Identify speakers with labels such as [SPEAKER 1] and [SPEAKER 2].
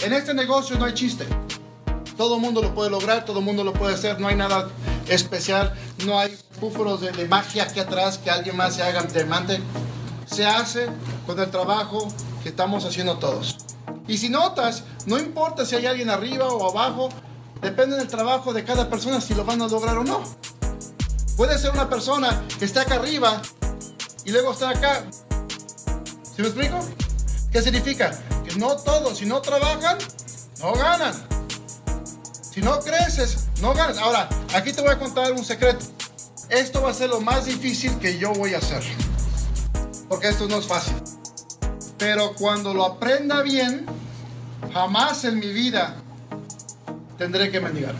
[SPEAKER 1] En este negocio no hay chiste. Todo mundo lo puede lograr, todo mundo lo puede hacer, no hay nada especial, no hay búfalos de, de magia aquí atrás que alguien más se haga diamante. Se hace con el trabajo que estamos haciendo todos. Y si notas, no importa si hay alguien arriba o abajo, depende del trabajo de cada persona si lo van a lograr o no. Puede ser una persona que está acá arriba y luego está acá. ¿Sí me explico? ¿Qué significa? Que no todos, si no trabajan, no ganan. Si no creces, no ganas. Ahora, aquí te voy a contar un secreto. Esto va a ser lo más difícil que yo voy a hacer. Porque esto no es fácil. Pero cuando lo aprenda bien, jamás en mi vida tendré que mendigar.